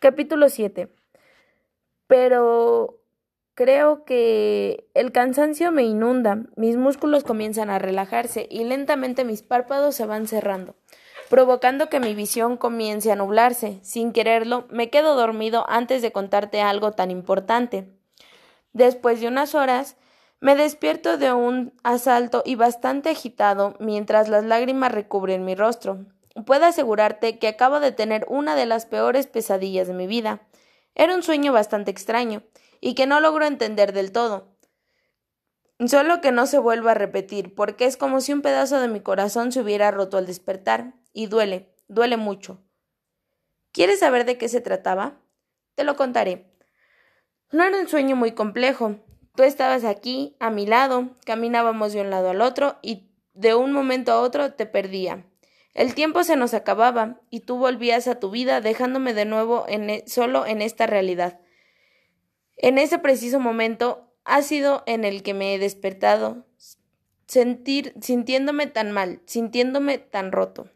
Capítulo 7. Pero creo que el cansancio me inunda, mis músculos comienzan a relajarse y lentamente mis párpados se van cerrando, provocando que mi visión comience a nublarse. Sin quererlo, me quedo dormido antes de contarte algo tan importante. Después de unas horas, me despierto de un asalto y bastante agitado mientras las lágrimas recubren mi rostro. Puedo asegurarte que acabo de tener una de las peores pesadillas de mi vida. Era un sueño bastante extraño, y que no logro entender del todo. Solo que no se vuelva a repetir, porque es como si un pedazo de mi corazón se hubiera roto al despertar, y duele, duele mucho. ¿Quieres saber de qué se trataba? Te lo contaré. No era un sueño muy complejo. Tú estabas aquí, a mi lado, caminábamos de un lado al otro, y de un momento a otro te perdía. El tiempo se nos acababa y tú volvías a tu vida dejándome de nuevo e, solo en esta realidad. En ese preciso momento ha sido en el que me he despertado, sentir, sintiéndome tan mal, sintiéndome tan roto.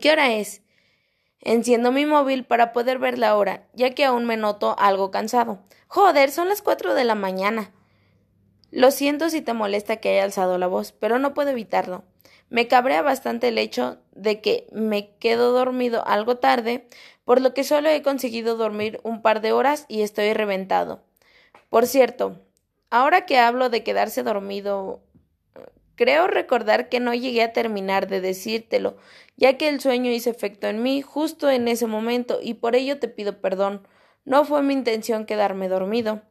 ¿Qué hora es? Enciendo mi móvil para poder ver la hora, ya que aún me noto algo cansado. Joder, son las cuatro de la mañana. Lo siento si te molesta que haya alzado la voz, pero no puedo evitarlo. Me cabrea bastante el hecho de que me quedo dormido algo tarde, por lo que solo he conseguido dormir un par de horas y estoy reventado. Por cierto, ahora que hablo de quedarse dormido, creo recordar que no llegué a terminar de decírtelo, ya que el sueño hizo efecto en mí justo en ese momento y por ello te pido perdón. No fue mi intención quedarme dormido.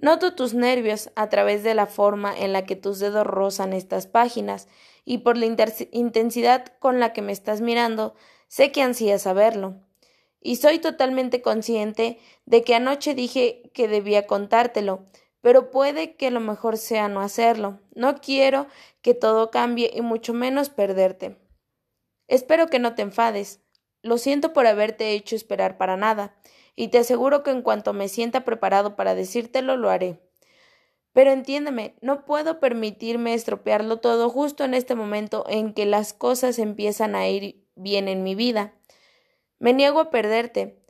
Noto tus nervios a través de la forma en la que tus dedos rozan estas páginas y por la intensidad con la que me estás mirando, sé que ansías saberlo. Y soy totalmente consciente de que anoche dije que debía contártelo, pero puede que lo mejor sea no hacerlo. No quiero que todo cambie y mucho menos perderte. Espero que no te enfades. Lo siento por haberte hecho esperar para nada, y te aseguro que en cuanto me sienta preparado para decírtelo lo haré. Pero entiéndeme, no puedo permitirme estropearlo todo justo en este momento en que las cosas empiezan a ir bien en mi vida. Me niego a perderte.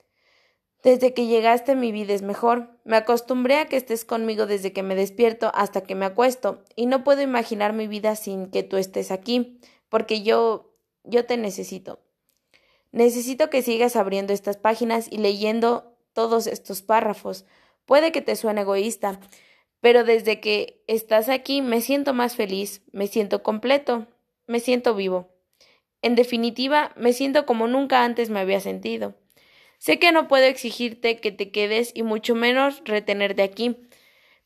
Desde que llegaste mi vida es mejor. Me acostumbré a que estés conmigo desde que me despierto hasta que me acuesto, y no puedo imaginar mi vida sin que tú estés aquí, porque yo yo te necesito. Necesito que sigas abriendo estas páginas y leyendo todos estos párrafos. Puede que te suene egoísta, pero desde que estás aquí me siento más feliz, me siento completo, me siento vivo. En definitiva, me siento como nunca antes me había sentido. Sé que no puedo exigirte que te quedes y mucho menos retenerte aquí,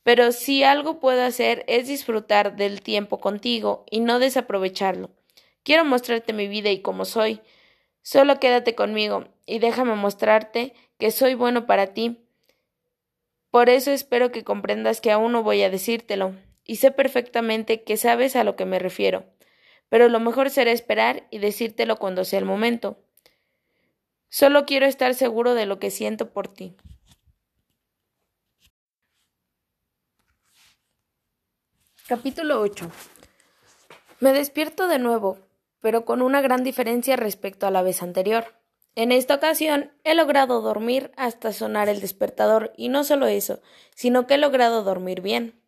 pero si algo puedo hacer es disfrutar del tiempo contigo y no desaprovecharlo. Quiero mostrarte mi vida y cómo soy. Solo quédate conmigo y déjame mostrarte que soy bueno para ti por eso espero que comprendas que aún no voy a decírtelo, y sé perfectamente que sabes a lo que me refiero, pero lo mejor será esperar y decírtelo cuando sea el momento. Solo quiero estar seguro de lo que siento por ti. Capítulo 8 Me despierto de nuevo, pero con una gran diferencia respecto a la vez anterior. En esta ocasión he logrado dormir hasta sonar el despertador y no solo eso, sino que he logrado dormir bien.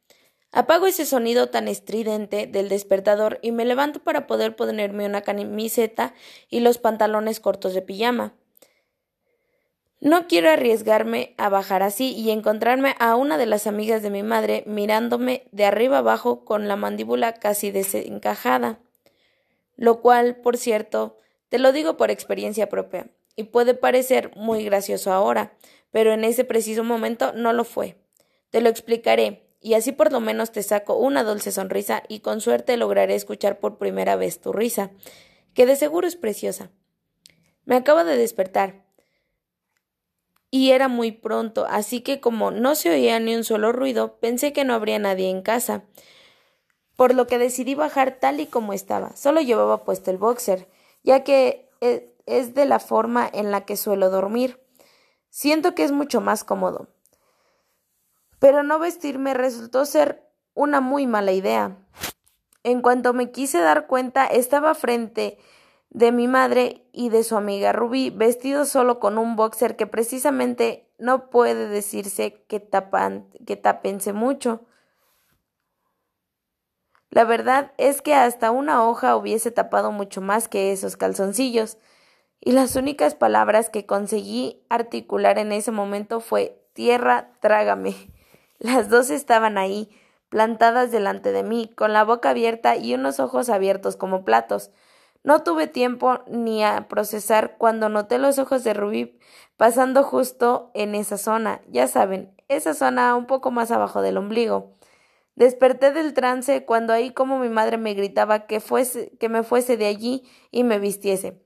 Apago ese sonido tan estridente del despertador y me levanto para poder ponerme una camiseta y los pantalones cortos de pijama. No quiero arriesgarme a bajar así y encontrarme a una de las amigas de mi madre mirándome de arriba abajo con la mandíbula casi desencajada. Lo cual, por cierto, te lo digo por experiencia propia, y puede parecer muy gracioso ahora, pero en ese preciso momento no lo fue. Te lo explicaré, y así por lo menos te saco una dulce sonrisa y con suerte lograré escuchar por primera vez tu risa, que de seguro es preciosa. Me acabo de despertar. Y era muy pronto, así que como no se oía ni un solo ruido, pensé que no habría nadie en casa, por lo que decidí bajar tal y como estaba. Solo llevaba puesto el boxer, ya que eh, es de la forma en la que suelo dormir. Siento que es mucho más cómodo. Pero no vestirme resultó ser una muy mala idea. En cuanto me quise dar cuenta, estaba frente de mi madre y de su amiga Rubí, vestido solo con un boxer que precisamente no puede decirse que, tapan, que tapense mucho. La verdad es que hasta una hoja hubiese tapado mucho más que esos calzoncillos, y las únicas palabras que conseguí articular en ese momento fue Tierra, trágame. Las dos estaban ahí, plantadas delante de mí, con la boca abierta y unos ojos abiertos como platos. No tuve tiempo ni a procesar cuando noté los ojos de Rubí pasando justo en esa zona, ya saben, esa zona un poco más abajo del ombligo. Desperté del trance cuando ahí como mi madre me gritaba que fuese, que me fuese de allí y me vistiese.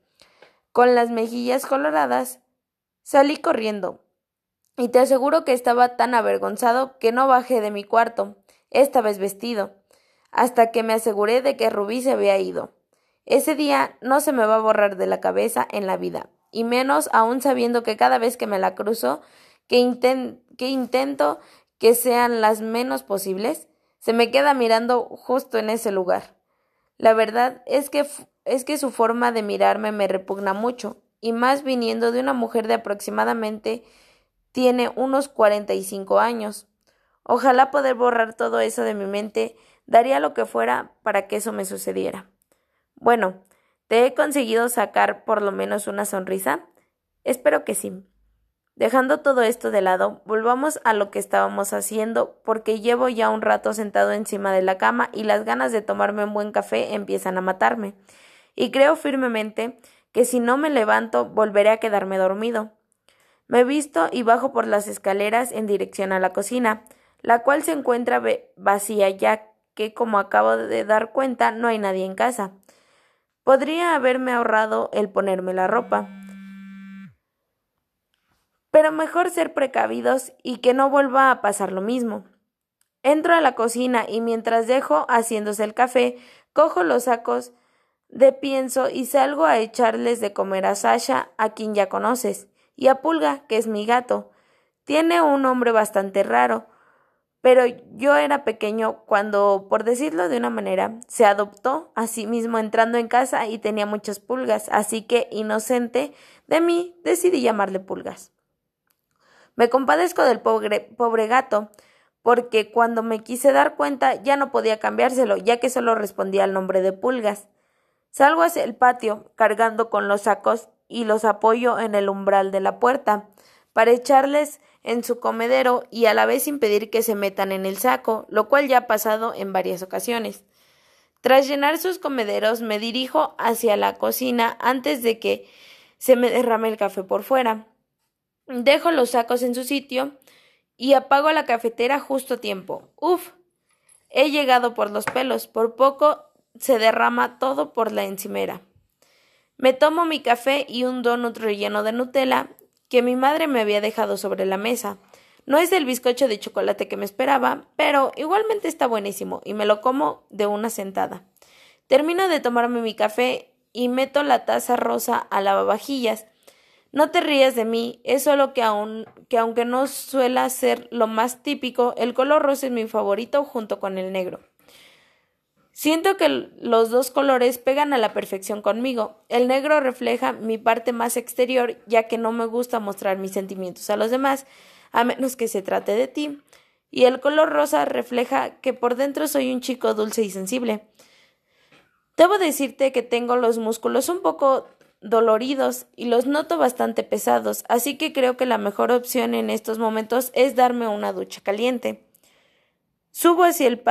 Con las mejillas coloradas, salí corriendo. Y te aseguro que estaba tan avergonzado que no bajé de mi cuarto, esta vez vestido, hasta que me aseguré de que Rubí se había ido. Ese día no se me va a borrar de la cabeza en la vida, y menos aún sabiendo que cada vez que me la cruzo, que, que intento que sean las menos posibles, se me queda mirando justo en ese lugar. La verdad es que es que su forma de mirarme me repugna mucho, y más viniendo de una mujer de aproximadamente tiene unos cuarenta y cinco años. Ojalá poder borrar todo eso de mi mente, daría lo que fuera para que eso me sucediera. Bueno, ¿te he conseguido sacar por lo menos una sonrisa? Espero que sí. Dejando todo esto de lado, volvamos a lo que estábamos haciendo, porque llevo ya un rato sentado encima de la cama y las ganas de tomarme un buen café empiezan a matarme y creo firmemente que si no me levanto volveré a quedarme dormido. Me visto y bajo por las escaleras en dirección a la cocina, la cual se encuentra vacía ya que, como acabo de dar cuenta, no hay nadie en casa. Podría haberme ahorrado el ponerme la ropa. Pero mejor ser precavidos y que no vuelva a pasar lo mismo. Entro a la cocina y mientras dejo haciéndose el café, cojo los sacos de pienso y salgo a echarles de comer a Sasha, a quien ya conoces, y a Pulga, que es mi gato. Tiene un nombre bastante raro, pero yo era pequeño cuando, por decirlo de una manera, se adoptó a sí mismo entrando en casa y tenía muchas pulgas, así que, inocente de mí, decidí llamarle pulgas. Me compadezco del pobre, gato, porque cuando me quise dar cuenta ya no podía cambiárselo, ya que solo respondía al nombre de pulgas. Salgo hacia el patio, cargando con los sacos y los apoyo en el umbral de la puerta, para echarles en su comedero y a la vez impedir que se metan en el saco, lo cual ya ha pasado en varias ocasiones. Tras llenar sus comederos me dirijo hacia la cocina antes de que se me derrame el café por fuera. Dejo los sacos en su sitio y apago la cafetera justo a tiempo. Uf. He llegado por los pelos. Por poco se derrama todo por la encimera. Me tomo mi café y un donut relleno de Nutella que mi madre me había dejado sobre la mesa. No es el bizcocho de chocolate que me esperaba, pero igualmente está buenísimo y me lo como de una sentada. Termino de tomarme mi café y meto la taza rosa a lavavajillas. No te rías de mí, es solo que, que aunque no suela ser lo más típico, el color rosa es mi favorito junto con el negro. Siento que los dos colores pegan a la perfección conmigo. El negro refleja mi parte más exterior, ya que no me gusta mostrar mis sentimientos a los demás, a menos que se trate de ti. Y el color rosa refleja que por dentro soy un chico dulce y sensible. Debo decirte que tengo los músculos un poco doloridos y los noto bastante pesados, así que creo que la mejor opción en estos momentos es darme una ducha caliente. Subo hacia el,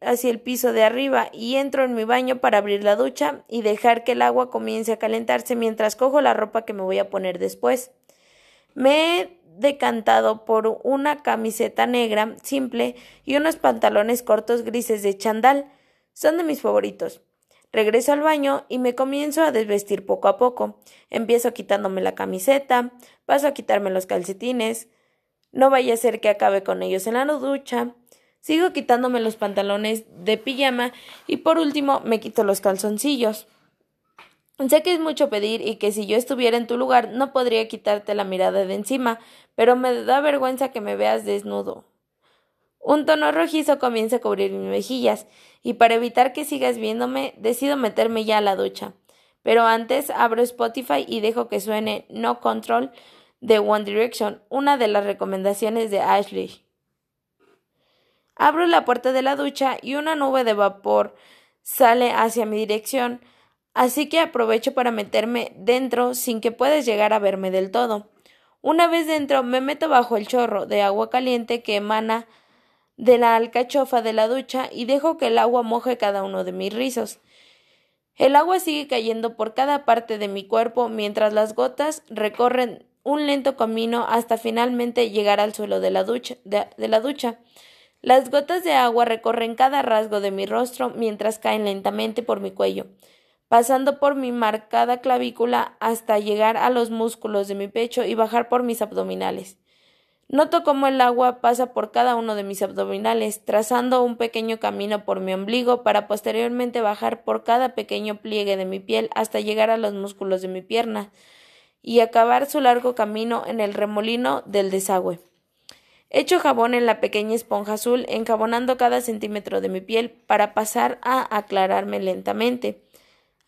hacia el piso de arriba y entro en mi baño para abrir la ducha y dejar que el agua comience a calentarse mientras cojo la ropa que me voy a poner después. Me he decantado por una camiseta negra simple y unos pantalones cortos grises de chandal. Son de mis favoritos. Regreso al baño y me comienzo a desvestir poco a poco. Empiezo quitándome la camiseta, paso a quitarme los calcetines. No vaya a ser que acabe con ellos en la ducha. Sigo quitándome los pantalones de pijama y por último me quito los calzoncillos. Sé que es mucho pedir y que si yo estuviera en tu lugar no podría quitarte la mirada de encima, pero me da vergüenza que me veas desnudo. Un tono rojizo comienza a cubrir mis mejillas, y para evitar que sigas viéndome, decido meterme ya a la ducha. Pero antes abro Spotify y dejo que suene No Control de One Direction, una de las recomendaciones de Ashley. Abro la puerta de la ducha y una nube de vapor sale hacia mi dirección, así que aprovecho para meterme dentro sin que puedas llegar a verme del todo. Una vez dentro me meto bajo el chorro de agua caliente que emana de la alcachofa de la ducha y dejo que el agua moje cada uno de mis rizos. El agua sigue cayendo por cada parte de mi cuerpo mientras las gotas recorren un lento camino hasta finalmente llegar al suelo de la ducha. Las gotas de agua recorren cada rasgo de mi rostro mientras caen lentamente por mi cuello, pasando por mi marcada clavícula hasta llegar a los músculos de mi pecho y bajar por mis abdominales. Noto cómo el agua pasa por cada uno de mis abdominales, trazando un pequeño camino por mi ombligo para posteriormente bajar por cada pequeño pliegue de mi piel hasta llegar a los músculos de mi pierna y acabar su largo camino en el remolino del desagüe. Echo jabón en la pequeña esponja azul, enjabonando cada centímetro de mi piel para pasar a aclararme lentamente.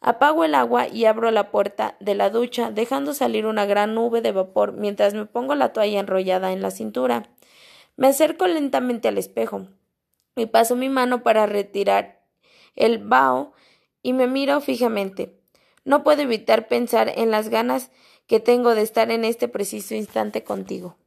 Apago el agua y abro la puerta de la ducha, dejando salir una gran nube de vapor mientras me pongo la toalla enrollada en la cintura. Me acerco lentamente al espejo y paso mi mano para retirar el vaho y me miro fijamente. No puedo evitar pensar en las ganas que tengo de estar en este preciso instante contigo.